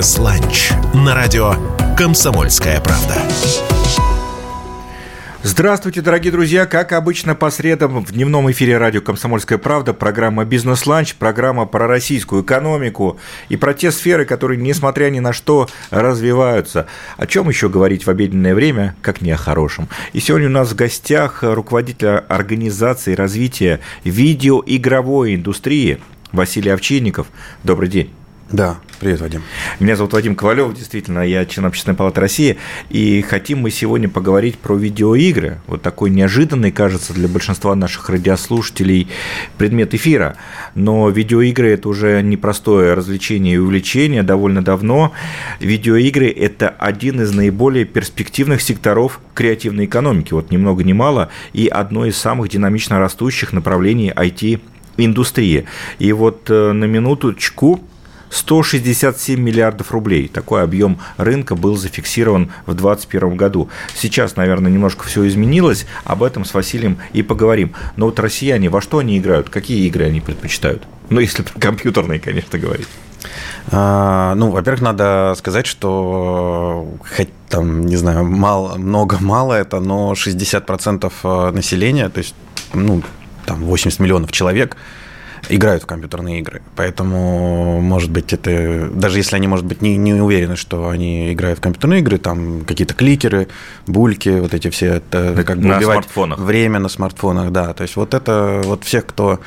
Бизнес-ланч на радио «Комсомольская правда». Здравствуйте, дорогие друзья! Как обычно, по средам в дневном эфире радио «Комсомольская правда» программа «Бизнес-ланч», программа про российскую экономику и про те сферы, которые, несмотря ни на что, развиваются. О чем еще говорить в обеденное время, как не о хорошем? И сегодня у нас в гостях руководитель организации развития видеоигровой индустрии Василий Овчинников. Добрый день. Да, привет, Вадим. Меня зовут Вадим Ковалев, действительно, я член Общественной палаты России, и хотим мы сегодня поговорить про видеоигры. Вот такой неожиданный, кажется, для большинства наших радиослушателей предмет эфира. Но видеоигры – это уже непростое развлечение и увлечение довольно давно. Видеоигры – это один из наиболее перспективных секторов креативной экономики, вот ни много ни мало, и одно из самых динамично растущих направлений IT индустрии. И вот э, на минуточку 167 миллиардов рублей. Такой объем рынка был зафиксирован в 2021 году. Сейчас, наверное, немножко все изменилось. Об этом с Василием и поговорим. Но вот россияне во что они играют? Какие игры они предпочитают? Ну, если про компьютерные, конечно, говорить. А, ну, во-первых, надо сказать, что хоть там, не знаю, мало, много, мало это, но 60% э, населения, то есть, ну, там 80 миллионов человек – играют в компьютерные игры. Поэтому, может быть, это... Даже если они, может быть, не, не уверены, что они играют в компьютерные игры, там какие-то кликеры, бульки, вот эти все... Это как бы на смартфонах. Время на смартфонах, да. То есть вот это... Вот всех, кто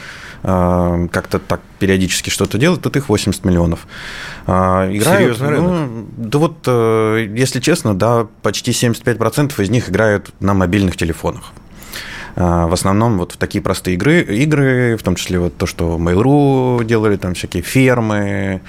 э, как-то так периодически что-то делает, тут их 80 миллионов. Э, играют, Серьезный рынок? Ну, да вот, э, если честно, да, почти 75% из них играют на мобильных телефонах. А, в основном вот в такие простые игры, игры, в том числе вот то, что Mail.ru делали, там всякие фермы,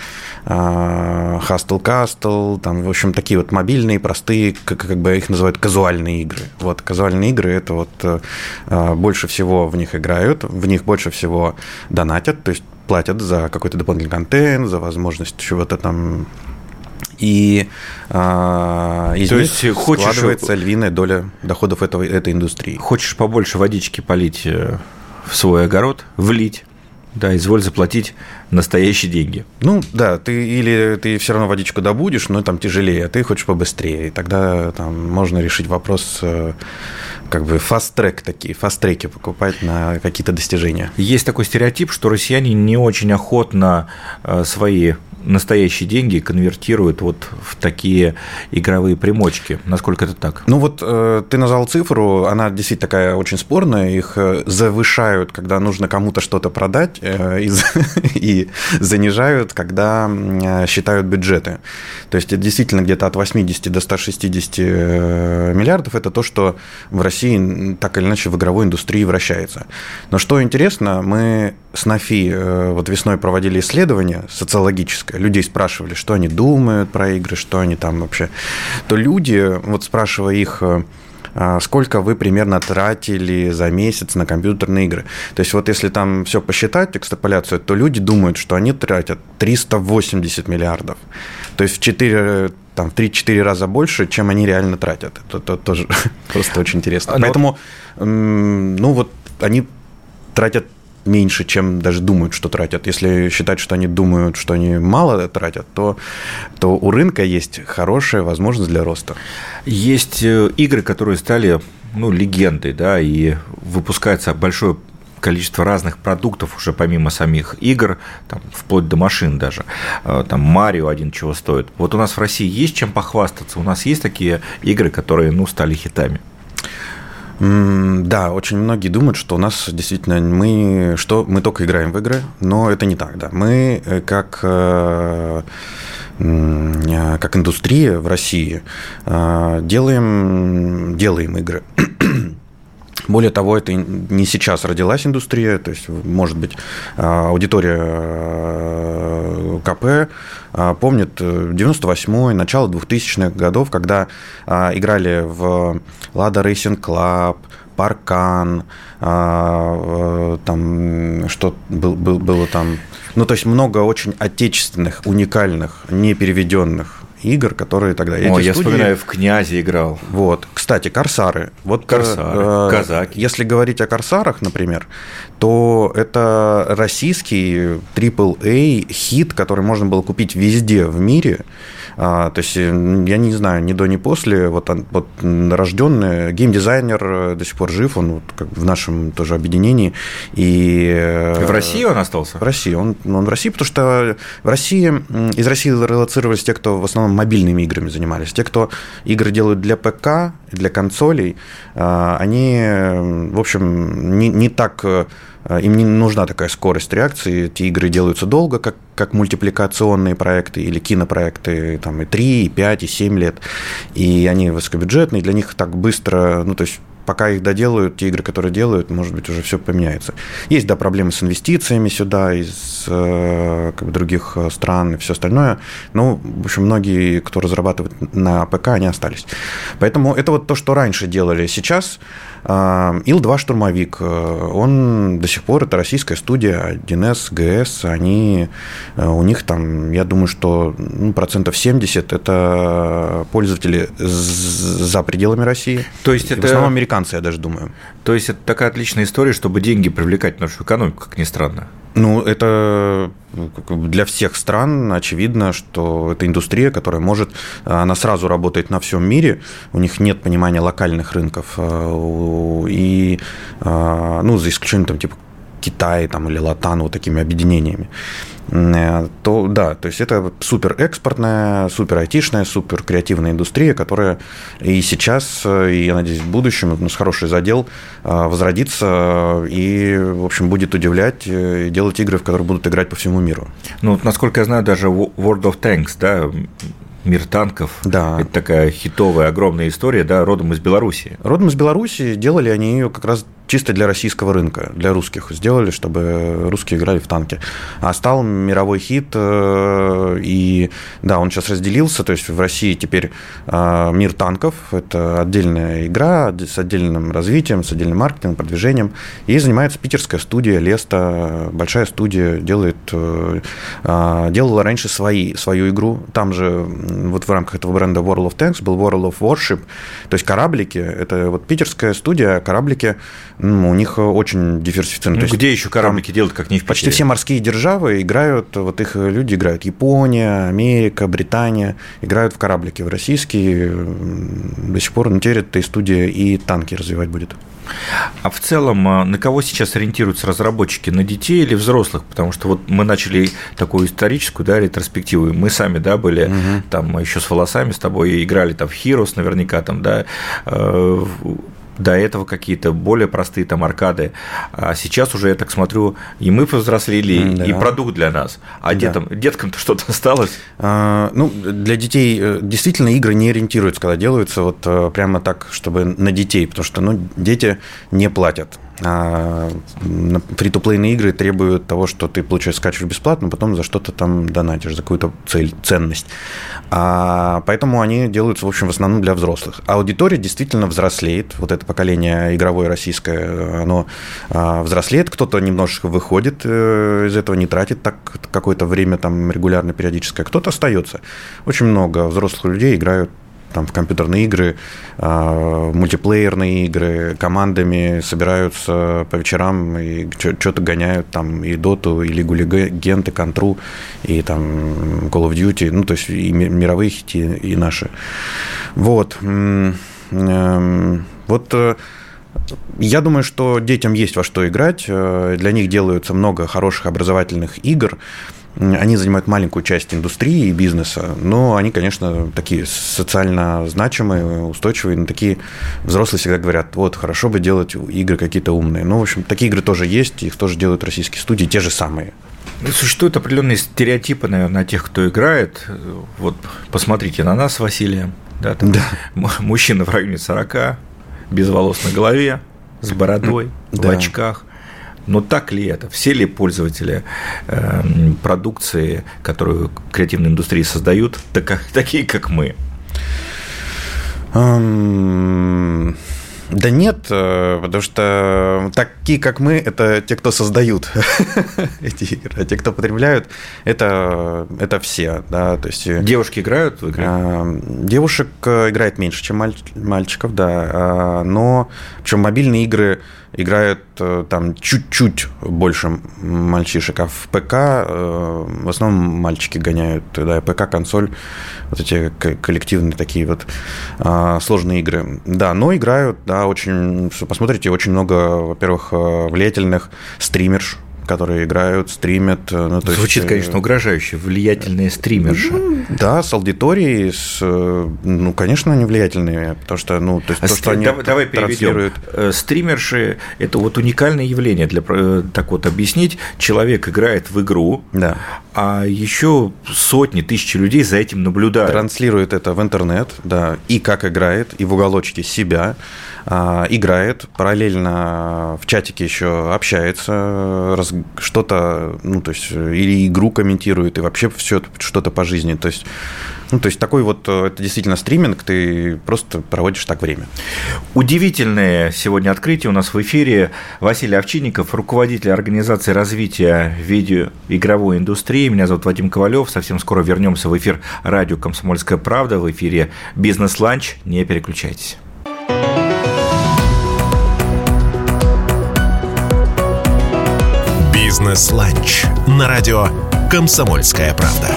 а, Hustle Castle, там, в общем, такие вот мобильные, простые, как, как бы их называют казуальные игры. Вот, казуальные игры – это вот а, больше всего в них играют, в них больше всего донатят, то есть платят за какой-то дополнительный контент, за возможность чего-то там и э, из То них есть хочешь... складывается львиная доля доходов этого, этой индустрии. Хочешь побольше водички полить э, в свой огород, влить, да, изволь заплатить настоящие деньги. Ну, да, ты или ты все равно водичку добудешь, но там тяжелее, а ты хочешь побыстрее. И тогда там можно решить вопрос э, как бы фаст-трек такие, фаст-треки покупать на какие-то достижения. Есть такой стереотип, что россияне не очень охотно э, свои настоящие деньги конвертируют вот в такие игровые примочки. Насколько это так? Ну вот э, ты назвал цифру, она действительно такая очень спорная, их завышают, когда нужно кому-то что-то продать, э, и, и занижают, когда считают бюджеты. То есть это действительно где-то от 80 до 160 миллиардов, это то, что в России так или иначе в игровой индустрии вращается. Но что интересно, мы с НАФИ вот весной проводили исследование социологическое, людей спрашивали, что они думают про игры, что они там вообще, то люди, вот спрашивая их, э, сколько вы примерно тратили за месяц на компьютерные игры. То есть вот если там все посчитать, экстраполяцию, то люди думают, что они тратят 380 миллиардов. То есть в 4 там, в 3-4 раза больше, чем они реально тратят. Это, это тоже просто очень интересно. Но... Поэтому, ну вот, они тратят меньше, чем даже думают, что тратят. Если считать, что они думают, что они мало тратят, то, то у рынка есть хорошая возможность для роста. Есть э, игры, которые стали ну, легендой, да, и выпускается большое количество разных продуктов уже помимо самих игр, там, вплоть до машин даже. Э, там Марио один чего стоит. Вот у нас в России есть чем похвастаться? У нас есть такие игры, которые ну, стали хитами? Да, очень многие думают, что у нас действительно мы, что мы только играем в игры, но это не так, да. Мы э, как э, как индустрия в России э, делаем, делаем игры. Более того, это не сейчас родилась индустрия, то есть, может быть, аудитория КП помнит 98-й, начало 2000-х годов, когда играли в Lada Racing Club, Паркан, там что был, было там, ну то есть много очень отечественных, уникальных, не переведенных игр, которые тогда... Эти О, я студии... вспоминаю, в «Князе» играл. Вот. Кстати, «Корсары». Вот, «Корсары», э, «Казаки». Если говорить о «Корсарах», например, то это российский AAA хит, который можно было купить везде в мире, а, то есть, э, я не знаю, ни до, ни после, вот, вот рожденный геймдизайнер э, до сих пор жив, он вот, как в нашем тоже объединении. И... В России он остался? В России. Он, он в России, потому что в России, из России релацировались те, кто в основном мобильными играми занимались. Те, кто игры делают для ПК, для консолей, а, они, в общем, не, не так Э, им не нужна такая скорость реакции. Эти игры делаются долго, как, как мультипликационные проекты или кинопроекты, там и 3, и 5, и 7 лет. И они высокобюджетные, для них так быстро, ну, то есть пока их доделают, те игры, которые делают, может быть, уже все поменяется. Есть, да, проблемы с инвестициями сюда из э, как бы, других э, стран и все остальное. Но, в общем, многие, кто разрабатывает на ПК, они остались. Поэтому это вот то, что раньше делали. Сейчас Ил-2 штурмовик, он до сих пор, это российская студия, 1С, ГС, они, у них там, я думаю, что ну, процентов 70 это пользователи за пределами России. То есть это... В основном американцы американцы, я даже думаю. То есть это такая отличная история, чтобы деньги привлекать в нашу экономику, как ни странно. Ну, это для всех стран очевидно, что это индустрия, которая может, она сразу работает на всем мире, у них нет понимания локальных рынков, э, и, э, ну, за исключением там типа Китая там, или Латан вот такими объединениями. Э, то да, то есть это супер экспортная, супер айтишная, супер креативная индустрия, которая и сейчас, э, и, я надеюсь, в будущем у нас хороший задел э, возродится и, в общем, будет удивлять и делать игры, в которые будут играть по всему миру. Ну, насколько я знаю, даже World of Tanks, да, Мир танков. Да. Это такая хитовая, огромная история, да, родом из Беларуси. Родом из Беларуси делали они ее как раз чисто для российского рынка, для русских сделали, чтобы русские играли в танки. А стал мировой хит, э, и да, он сейчас разделился, то есть в России теперь э, мир танков, это отдельная игра с отдельным развитием, с отдельным маркетингом, продвижением, и занимается питерская студия Леста, большая студия, делает, э, делала раньше свои, свою игру, там же вот в рамках этого бренда World of Tanks был World of Warship, то есть кораблики, это вот питерская студия, кораблики ну, у них очень диверсифицировано. Ну, где еще кораблики делают, как не в Почти все морские державы играют, вот их люди играют. Япония, Америка, Британия играют в кораблики. В российские до сих пор, ну, теперь эта студия и танки развивать будет. А в целом, а, на кого сейчас ориентируются разработчики? На детей или взрослых? Потому что вот мы начали такую историческую да, ретроспективу. Мы сами да, были угу. там еще с волосами с тобой играли там в Heroes наверняка там, да, э, до этого какие-то более простые там аркады. А сейчас уже, я так смотрю, и мы повзрослели, да. и продукт для нас. А да. детям, деткам-то что-то осталось? А, ну, для детей э, действительно игры не ориентируются, когда делаются вот э, прямо так, чтобы на детей, потому что ну, дети не платят фри-то-плейные игры требуют того, что ты, получаешь, скачиваешь бесплатно, потом за что-то там донатишь, за какую-то цель, ценность. А, поэтому они делаются, в общем, в основном для взрослых. Аудитория действительно взрослеет. Вот это поколение игровое российское, оно а, взрослеет. Кто-то немножечко выходит э, из этого, не тратит так какое-то время там регулярно, периодическое. Кто-то остается. Очень много взрослых людей играют там, в компьютерные игры, а, мультиплеерные игры, командами собираются по вечерам и что-то гоняют, там, и Доту, и Лигу Легенд, и Контру, и там Call of Duty, ну, то есть и мировые хити, и наши. Вот. Эм, вот э, я думаю, что детям есть во что играть. Э, для них делаются много хороших образовательных игр. Они занимают маленькую часть индустрии и бизнеса, но они, конечно, такие социально значимые, устойчивые, но такие взрослые всегда говорят, вот, хорошо бы делать игры какие-то умные. Ну, в общем, такие игры тоже есть, их тоже делают российские студии, те же самые. Ну, существуют определенные стереотипы, наверное, тех, кто играет. Вот посмотрите на нас с Василием. Да, там да. Мужчина в районе 40, без волос на голове, с бородой, да. в очках – но так ли это? Все ли пользователи э, продукции, которую креативные индустрии создают, так, такие, как мы? Um, Да нет, э, потому что такие, как мы, это те, кто создают эти игры, а те, кто потребляют, это, это все. Да, то есть, э, Девушки играют в игры? А, девушек э, играет меньше, чем мальчиков, да. Но, причем мобильные игры играют э, там чуть-чуть больше мальчишек, а в ПК э, в основном мальчики гоняют, да, ПК, консоль, вот эти коллективные такие вот а, сложные игры. Да, но играют, да, очень, посмотрите, очень много, во-первых, э, влиятельных стримерш, которые играют, стримят. Ну, то Звучит, есть, конечно, угрожающе, влиятельные стримерши. Ну, да, с аудиторией, с, ну, конечно, они влиятельные, потому что, ну, то есть а то, что они давай, давай переведем. Э, стримерши – это вот уникальное явление. Для, э, так вот объяснить, человек играет в игру, да. а еще сотни, тысячи людей за этим наблюдают. Транслирует это в интернет, да, и как играет, и в уголочке себя, а, играет, параллельно в чатике еще общается, раз, что-то, ну, то есть, или игру комментирует, и вообще все что-то по жизни. То есть, ну, то есть такой вот, э, это действительно стриминг, ты просто проводишь так время. Удивительное сегодня открытие у нас в эфире. Василий Овчинников, руководитель организации развития видеоигровой индустрии. Меня зовут Вадим Ковалев. Совсем скоро вернемся в эфир радио «Комсомольская правда» в эфире «Бизнес-ланч». Не переключайтесь. «Бизнес-ланч» на радио «Комсомольская правда».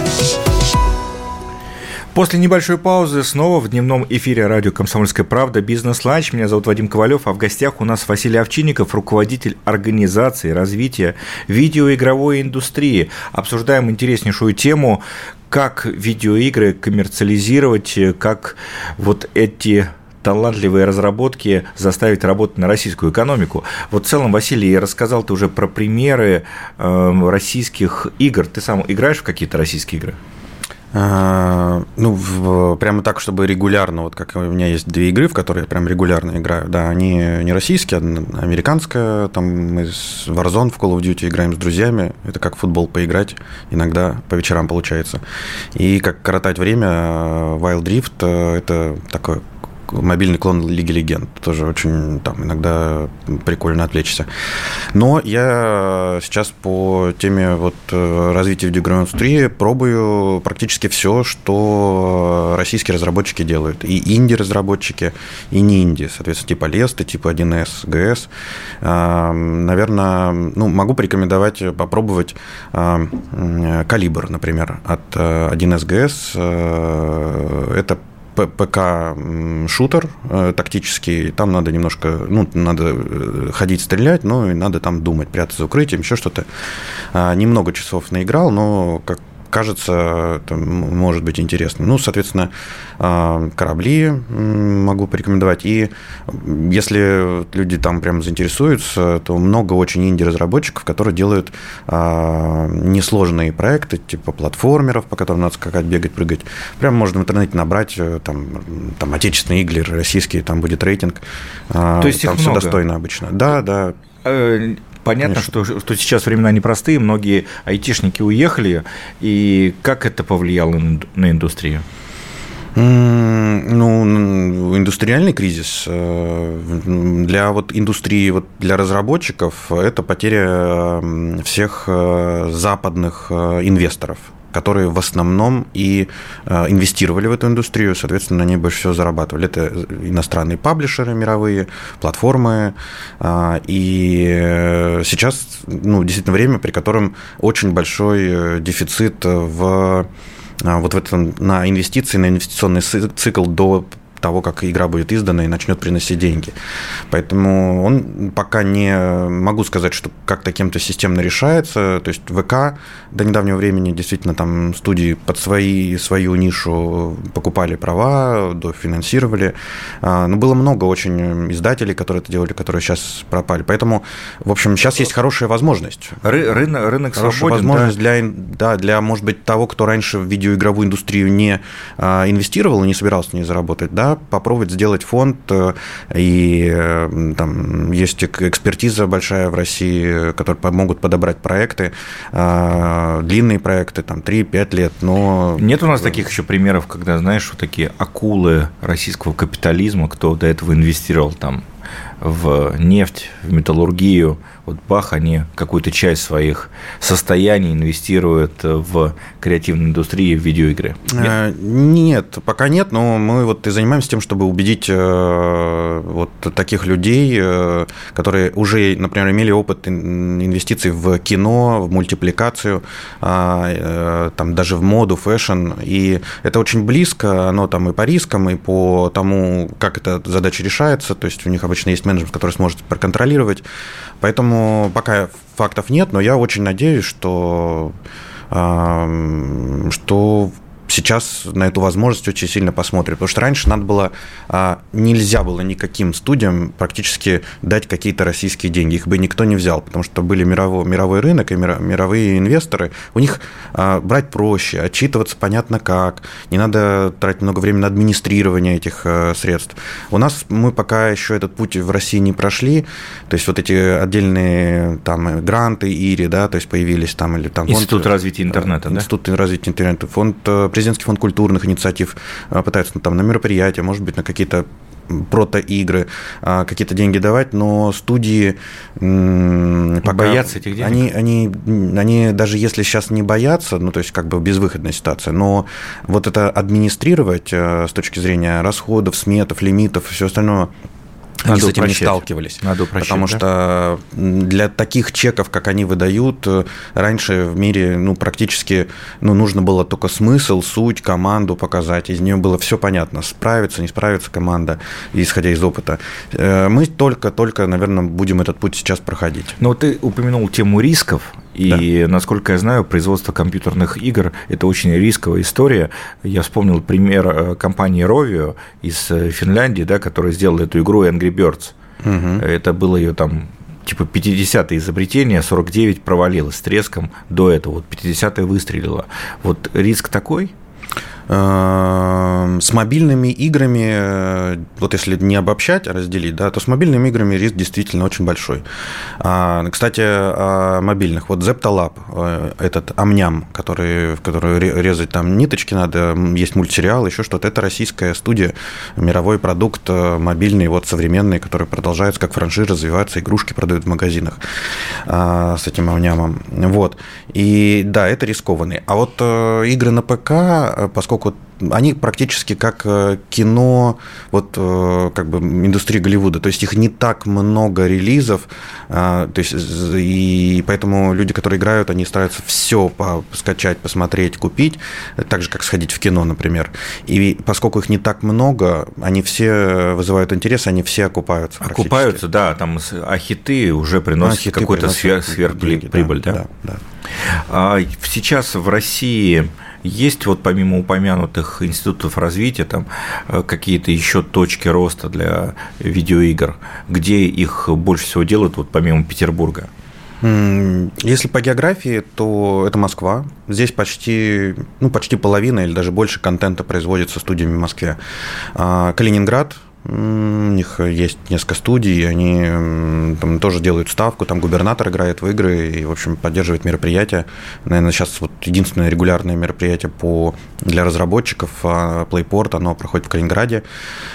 После небольшой паузы снова в дневном эфире радио «Комсомольская правда» «Бизнес-ланч». Меня зовут Вадим Ковалев, а в гостях у нас Василий Овчинников, руководитель организации развития видеоигровой индустрии. Обсуждаем интереснейшую тему, как видеоигры коммерциализировать, как вот эти талантливые разработки заставить работать на российскую экономику. Вот в целом, Василий, я рассказал ты уже про примеры э, российских игр. Ты сам играешь в какие-то российские игры? А, ну, в, прямо так, чтобы регулярно, вот как у меня есть две игры, в которые я прям регулярно играю, да, они не российские, а американская, там мы с Warzone в Call of Duty играем с друзьями, это как футбол поиграть, иногда по вечерам получается. И как коротать время, Wild Rift, это такое мобильный клон Лиги Легенд. Тоже очень там иногда прикольно отвлечься. Но я сейчас по теме вот э, развития видеоигровой индустрии пробую практически все, что российские разработчики делают. И инди-разработчики, и не инди. Соответственно, типа Леста, типа 1С, ГС. Наверное, ну, могу порекомендовать попробовать Калибр, например, от 1С э, ГС. Э, это ПК-шутер э, тактический, там надо немножко, ну, надо э, ходить стрелять, ну, и надо там думать, прятаться за укрытием, еще что-то. А, немного часов наиграл, но как кажется, это может быть интересно. Ну, соответственно, а, корабли могу порекомендовать. И если люди там прям заинтересуются, то много очень инди-разработчиков, которые делают а, несложные проекты, типа платформеров, по которым надо скакать, бегать, прыгать. Прям можно в интернете набрать э, там, там отечественные игры, российские, там будет рейтинг. А, то есть там их все много. достойно обычно. Да, да. Понятно, что, что сейчас времена непростые, многие айтишники уехали, и как это повлияло на индустрию? Ну, индустриальный кризис э, для вот индустрии, вот для разработчиков это потеря всех э, западных э, инвесторов которые в основном и э, инвестировали в эту индустрию, соответственно, ней больше всего зарабатывали. Это иностранные паблишеры мировые, платформы. А, и сейчас ну, действительно время, при котором очень большой э, дефицит в вот в этом на инвестиции, на инвестиционный цикл до того, как игра будет издана и начнет приносить деньги. Поэтому он пока не могу сказать, что как-то кем-то системно решается. То есть ВК до недавнего времени действительно там студии под свои, свою нишу покупали права, дофинансировали. А, но было много очень издателей, которые это делали, которые сейчас пропали. Поэтому, в общем, сейчас есть хорошая возможность. Ры рынок, рынок хорошая свободен, возможность да? для, да, для, может быть, того, кто раньше в видеоигровую индустрию не а, инвестировал и не собирался в ней заработать, да, попробовать сделать фонд, э, и э, там есть экспертиза большая в России, которые помогут подобрать проекты, э, длинные проекты, там 3-5 лет, но... Нет у нас таких еще примеров, когда, знаешь, вот такие акулы российского капитализма, кто до этого инвестировал там в нефть, в металлургию. Вот бах, они какую-то часть своих состояний инвестируют в креативную индустрию, в видеоигры. Нет? А, нет, пока нет, но мы вот и занимаемся тем, чтобы убедить э, вот таких людей, э, которые уже, например, имели опыт инвестиций в кино, в мультипликацию, а, э, там даже в моду, fashion, и это очень близко, оно там и по рискам, и по тому, как эта задача решается, то есть у них обычно есть менеджмент, который сможет проконтролировать. Поэтому пока фактов нет, но я очень надеюсь, что, что сейчас на эту возможность очень сильно посмотрят. Потому что раньше надо было, а, нельзя было никаким студиям практически дать какие-то российские деньги. Их бы никто не взял, потому что были мировой, мировой рынок и мировые инвесторы. У них а, брать проще, отчитываться понятно как. Не надо тратить много времени на администрирование этих а, средств. У нас мы пока еще этот путь в России не прошли. То есть вот эти отдельные там гранты, ИРИ, да, то есть появились там или там... Институт фонд, развития интернета, Институт да? развития интернета, фонд президентский фонд культурных инициатив а, пытается ну, там, на мероприятия, может быть, на какие-то протоигры, а, какие-то деньги давать, но студии пока... Боятся этих денег? Они, они, они даже если сейчас не боятся, ну, то есть как бы безвыходная ситуация, но вот это администрировать а, с точки зрения расходов, сметов, лимитов и все остальное, надо они с этим упрощать. не сталкивались. Надо упрощать, Потому да? что для таких чеков, как они выдают, э, раньше в мире ну, практически ну, нужно было только смысл, суть, команду показать. Из нее было все понятно. Справится, не справится команда, исходя из опыта. Э, мы только-только, наверное, будем этот путь сейчас проходить. Но ты упомянул тему рисков. И, да. насколько я знаю, производство компьютерных игр – это очень рисковая история. Я вспомнил пример э, компании Rovio из э, Финляндии, да, которая сделала эту игру Angry Birds. Угу. Это было ее там типа 50-е изобретение, 49 провалилось с треском до этого, вот 50-е выстрелило. Вот риск такой – с мобильными играми, э, вот если не обобщать, а разделить, да, то с мобильными играми риск действительно очень большой. А, кстати, о мобильных. Вот Zeptalab, э, этот амням, который, в который резать там ниточки надо, есть мультсериал, еще что-то. Это российская студия, мировой продукт э, мобильный, вот современный, который продолжается как франшиза развивается, игрушки продают в магазинах а, с этим амнямом. Вот. И да, это рискованный. А вот игры на ПК, поскольку поскольку они практически как э, кино, вот э, как бы индустрии Голливуда, то есть их не так много релизов, а, то есть и поэтому люди, которые играют, они стараются все скачать, посмотреть, купить, так же как сходить в кино, например. И поскольку их не так много, они все вызывают интерес, они все окупаются. Окупаются, да, там а хиты уже приносят а какую-то сверх, сверхприбыль, да? Да, да. А сейчас в России есть вот помимо упомянутых институтов развития там э, какие-то еще точки роста для видеоигр, где их больше всего делают вот помимо Петербурга? Если по географии, то это Москва. Здесь почти, ну, почти половина или даже больше контента производится студиями в Москве. А, Калининград у них есть несколько студий, они там тоже делают ставку, там губернатор играет в игры и, в общем, поддерживает мероприятия. Наверное, сейчас вот единственное регулярное мероприятие по, для разработчиков а, PlayPort, оно проходит в Калининграде.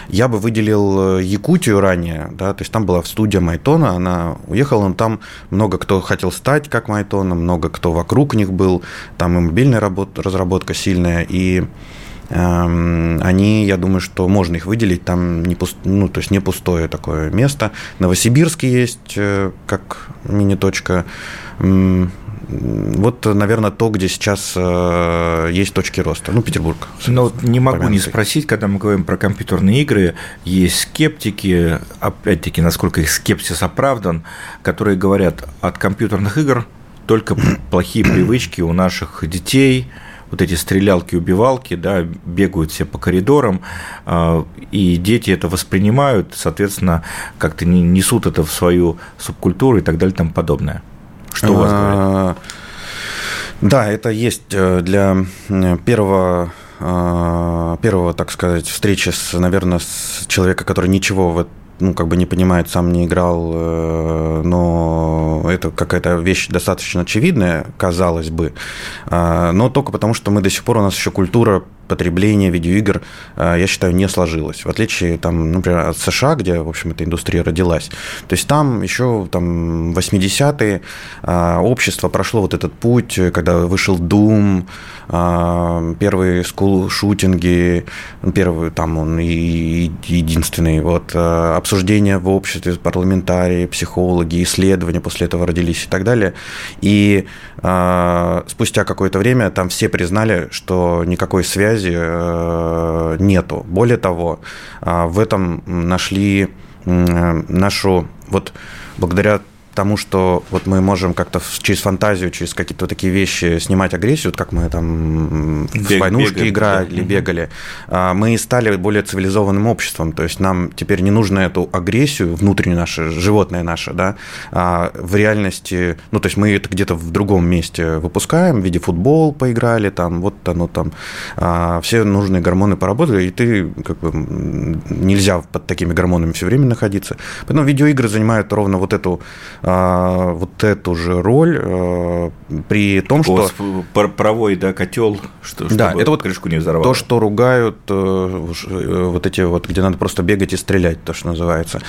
Я бы выделил э, Якутию ранее, да, то есть там была студия Майтона, она уехала, но там много кто хотел стать как Майтона, много кто вокруг них был, там и мобильная работа, разработка сильная, и они, я думаю, что можно их выделить, там не, пуст, ну, то есть не пустое такое место. Новосибирск есть э, как мини-точка. Вот, наверное, то, где сейчас э, есть точки роста. Ну, Петербург. Но не могу не спросить, когда мы говорим про компьютерные игры, есть скептики, опять-таки, насколько их скепсис оправдан, которые говорят, от компьютерных игр только плохие привычки у наших детей – вот эти стрелялки-убивалки, да, бегают все по коридорам, а, и дети это воспринимают, соответственно, как-то несут это в свою субкультуру и так далее и тому подобное. Что у вас говорят? А, да, это есть э, для первого э, первого, так сказать, встречи с, наверное, с человека, который ничего в ну, как бы не понимает, сам не играл, э, но это какая-то вещь достаточно очевидная, казалось бы, а, но только потому, что мы до сих пор, у нас еще культура потребление видеоигр, э, я считаю, не сложилось. В отличие, там, например, от США, где, в общем, эта индустрия родилась. То есть там еще там, 80-е э, общество прошло вот этот путь, когда вышел Doom, э, первые скул-шутинги, первый там он и единственный, вот, обсуждения в обществе, парламентарии, психологи, исследования после этого родились и так далее. И спустя какое-то время там все признали, что никакой связи связи э, нету. Более того, э, в этом нашли нашу вот благодаря тому, что вот мы можем как-то через фантазию, через какие-то такие вещи снимать агрессию, вот как мы там Бег, в войнушки бегали, играли, да. бегали, а, мы стали более цивилизованным обществом. То есть нам теперь не нужно эту агрессию, внутреннюю нашу, животное наше, да, а в реальности, ну, то есть мы это где-то в другом месте выпускаем, в виде футбол поиграли, там, вот оно там, а, все нужные гормоны поработали, и ты как бы нельзя под такими гормонами все время находиться. Поэтому видеоигры занимают ровно вот эту вот эту же роль э, при том, что... Паровой, да, котел, что, да, чтобы это вот крышку не взорвало. То, что ругают э, э, вот эти вот, где надо просто бегать и стрелять, то, что называется.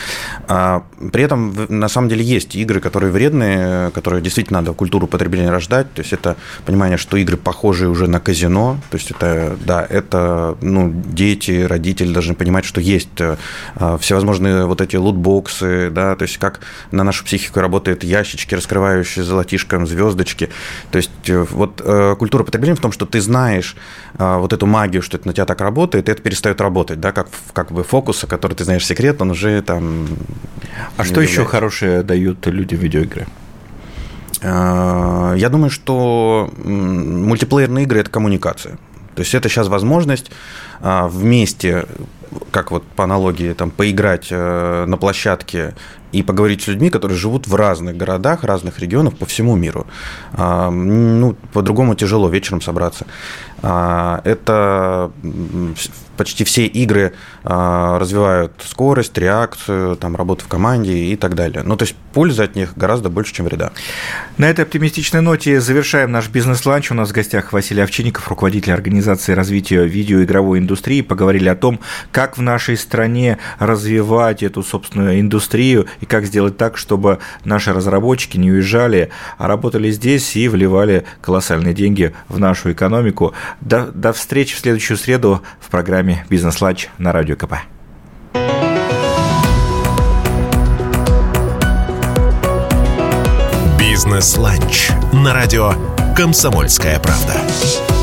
А, при этом, на самом деле, есть игры, которые вредные, которые действительно надо культуру потребления рождать. То есть это понимание, что игры похожие уже на казино. То есть это, да, это, ну, дети, родители должны понимать, что есть всевозможные вот эти лутбоксы, да, то есть как на нашу психику работают ящички, раскрывающие золотишком звездочки. То есть э, вот э, культура потребления в том, что ты знаешь э, вот эту магию, что это на тебя так работает, и это перестает работать, да, как, как бы фокуса, который ты знаешь секрет, он уже там... А что еще хорошее дают люди в видеоигры? Я думаю, что мультиплеерные игры – это коммуникация. То есть это сейчас возможность вместе, как вот по аналогии, там, поиграть на площадке и поговорить с людьми, которые живут в разных городах, разных регионах по всему миру. А, ну, по-другому тяжело вечером собраться. А, это почти все игры а, развивают скорость, реакцию, там, работу в команде и так далее. Ну, то есть пользы от них гораздо больше, чем вреда. На этой оптимистичной ноте завершаем наш бизнес-ланч. У нас в гостях Василий Овчинников, руководитель организации развития видеоигровой индустрии. Поговорили о том, как в нашей стране развивать эту собственную индустрию и как сделать так, чтобы наши разработчики не уезжали, а работали здесь и вливали колоссальные деньги в нашу экономику. До, до встречи в следующую среду в программе «Бизнес-ланч» на Радио КП. «Бизнес-ланч» на радио «Комсомольская правда».